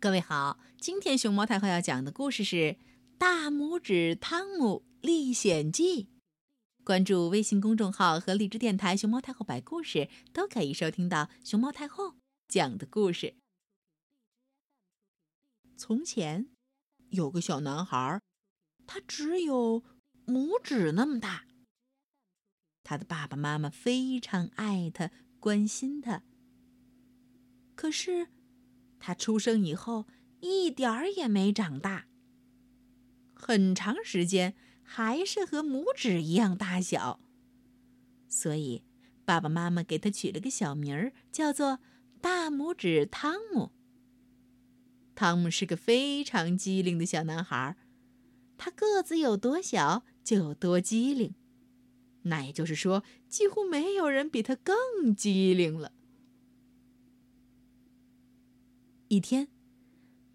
各位好，今天熊猫太后要讲的故事是《大拇指汤姆历险记》。关注微信公众号和荔枝电台“熊猫太后摆故事”，都可以收听到熊猫太后讲的故事。从前有个小男孩，他只有拇指那么大。他的爸爸妈妈非常爱他，关心他。可是。他出生以后一点儿也没长大，很长时间还是和拇指一样大小，所以爸爸妈妈给他取了个小名儿，叫做大拇指汤姆。汤姆是个非常机灵的小男孩，他个子有多小就有多机灵，那也就是说，几乎没有人比他更机灵了。一天，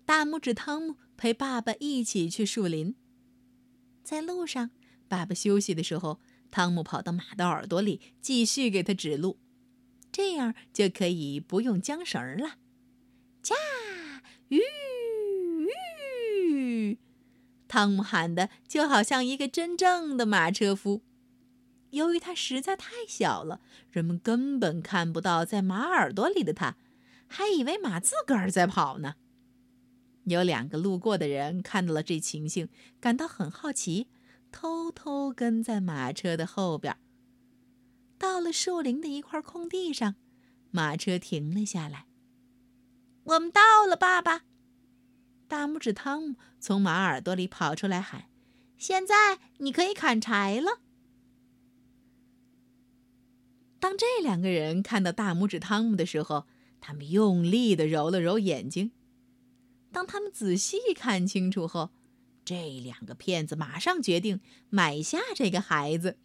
大拇指汤姆陪爸爸一起去树林。在路上，爸爸休息的时候，汤姆跑到马的耳朵里，继续给他指路，这样就可以不用缰绳了。驾吁吁，汤姆喊的就好像一个真正的马车夫。由于他实在太小了，人们根本看不到在马耳朵里的他。还以为马自个儿在跑呢。有两个路过的人看到了这情形，感到很好奇，偷偷跟在马车的后边。到了树林的一块空地上，马车停了下来。我们到了，爸爸！大拇指汤姆从马耳朵里跑出来喊：“现在你可以砍柴了。”当这两个人看到大拇指汤姆的时候，他们用力的揉了揉眼睛。当他们仔细看清楚后，这两个骗子马上决定买下这个孩子，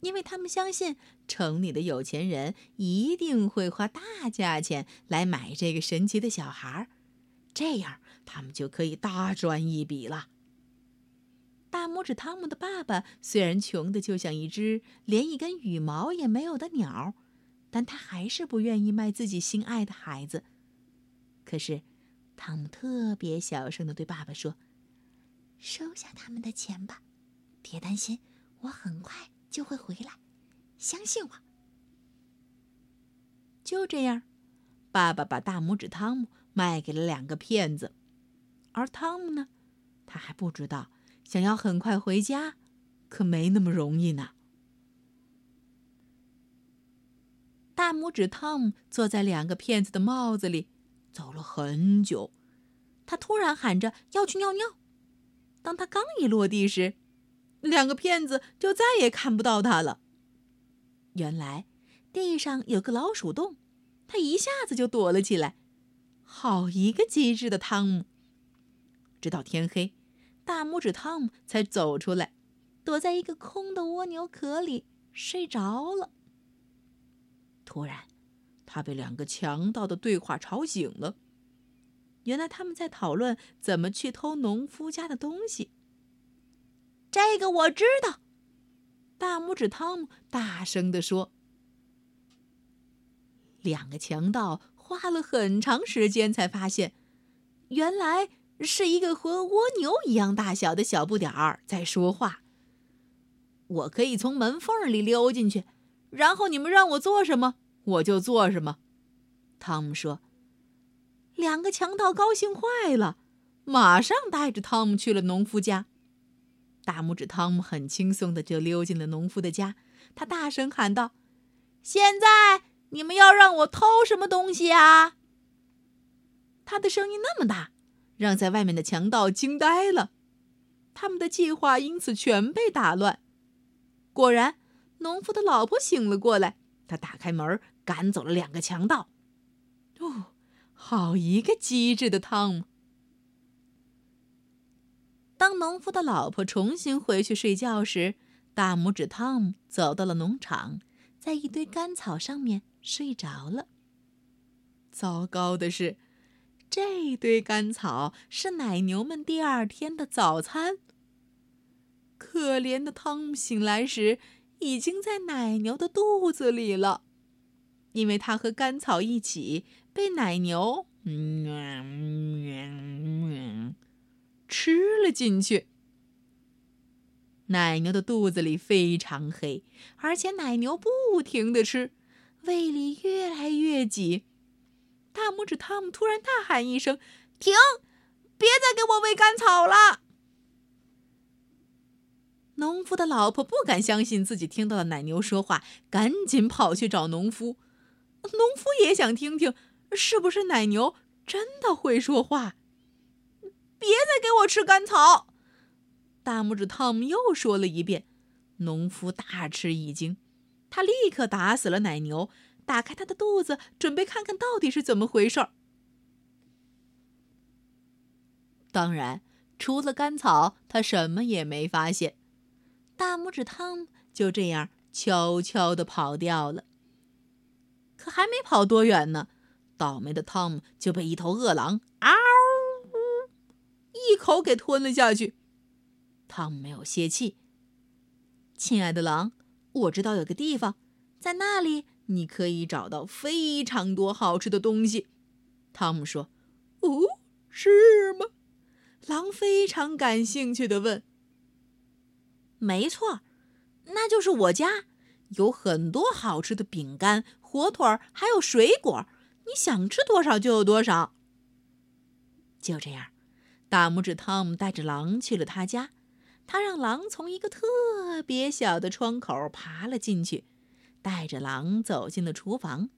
因为他们相信城里的有钱人一定会花大价钱来买这个神奇的小孩儿，这样他们就可以大赚一笔了。大拇指汤姆的爸爸虽然穷的就像一只连一根羽毛也没有的鸟。但他还是不愿意卖自己心爱的孩子。可是，汤姆特别小声的对爸爸说：“收下他们的钱吧，别担心，我很快就会回来，相信我。”就这样，爸爸把大拇指汤姆卖给了两个骗子，而汤姆呢，他还不知道，想要很快回家，可没那么容易呢。大拇指汤姆坐在两个骗子的帽子里，走了很久。他突然喊着要去尿尿。当他刚一落地时，两个骗子就再也看不到他了。原来地上有个老鼠洞，他一下子就躲了起来。好一个机智的汤姆！直到天黑，大拇指汤姆才走出来，躲在一个空的蜗牛壳里睡着了。突然，他被两个强盗的对话吵醒了。原来他们在讨论怎么去偷农夫家的东西。这个我知道，大拇指汤姆大声地说。两个强盗花了很长时间才发现，原来是一个和蜗牛一样大小的小不点儿在说话。我可以从门缝里溜进去。然后你们让我做什么，我就做什么。”汤姆说。两个强盗高兴坏了，马上带着汤姆去了农夫家。大拇指汤姆很轻松的就溜进了农夫的家，他大声喊道：“现在你们要让我偷什么东西啊？”他的声音那么大，让在外面的强盗惊呆了，他们的计划因此全被打乱。果然。农夫的老婆醒了过来，他打开门，赶走了两个强盗。哦，好一个机智的汤姆！当农夫的老婆重新回去睡觉时，大拇指汤姆走到了农场，在一堆干草上面睡着了。糟糕的是，这堆干草是奶牛们第二天的早餐。可怜的汤姆醒来时。已经在奶牛的肚子里了，因为它和干草一起被奶牛，吃了进去。奶牛的肚子里非常黑，而且奶牛不停的吃，胃里越来越挤。大拇指汤姆突然大喊一声：“停！别再给我喂干草了！”农夫的老婆不敢相信自己听到了奶牛说话，赶紧跑去找农夫。农夫也想听听，是不是奶牛真的会说话？别再给我吃干草！大拇指汤姆又说了一遍。农夫大吃一惊，他立刻打死了奶牛，打开他的肚子，准备看看到底是怎么回事儿。当然，除了干草，他什么也没发现。大拇指汤姆就这样悄悄地跑掉了。可还没跑多远呢，倒霉的汤姆就被一头饿狼“嗷”一口给吞了下去。汤姆没有泄气。亲爱的狼，我知道有个地方，在那里你可以找到非常多好吃的东西。汤姆说：“哦，是吗？”狼非常感兴趣地问。“没错，那就是我家。”有很多好吃的饼干、火腿儿，还有水果，你想吃多少就有多少。就这样，大拇指汤姆带着狼去了他家。他让狼从一个特别小的窗口爬了进去，带着狼走进了厨房。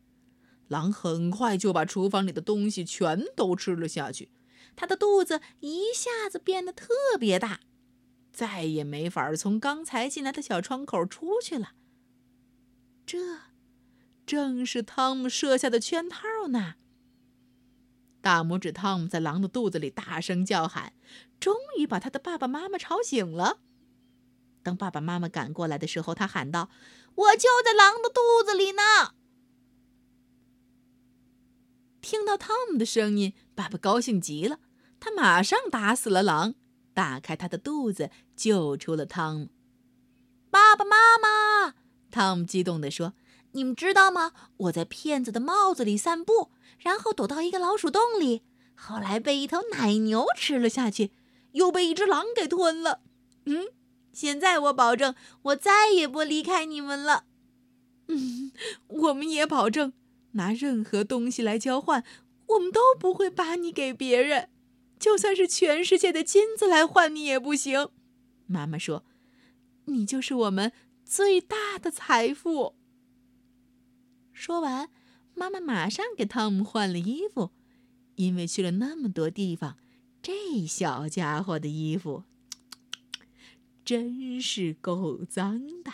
狼很快就把厨房里的东西全都吃了下去，他的肚子一下子变得特别大，再也没法从刚才进来的小窗口出去了。这正是汤姆设下的圈套呢。大拇指汤姆在狼的肚子里大声叫喊，终于把他的爸爸妈妈吵醒了。等爸爸妈妈赶过来的时候，他喊道：“我就在狼的肚子里呢！”听到汤姆的声音，爸爸高兴极了，他马上打死了狼，打开他的肚子，救出了汤姆。爸爸妈妈。汤姆激动地说：“你们知道吗？我在骗子的帽子里散步，然后躲到一个老鼠洞里，后来被一头奶牛吃了下去，又被一只狼给吞了。嗯，现在我保证，我再也不离开你们了。嗯，我们也保证，拿任何东西来交换，我们都不会把你给别人，就算是全世界的金子来换你也不行。”妈妈说：“你就是我们。”最大的财富。说完，妈妈马上给汤姆换了衣服，因为去了那么多地方，这小家伙的衣服真是够脏的。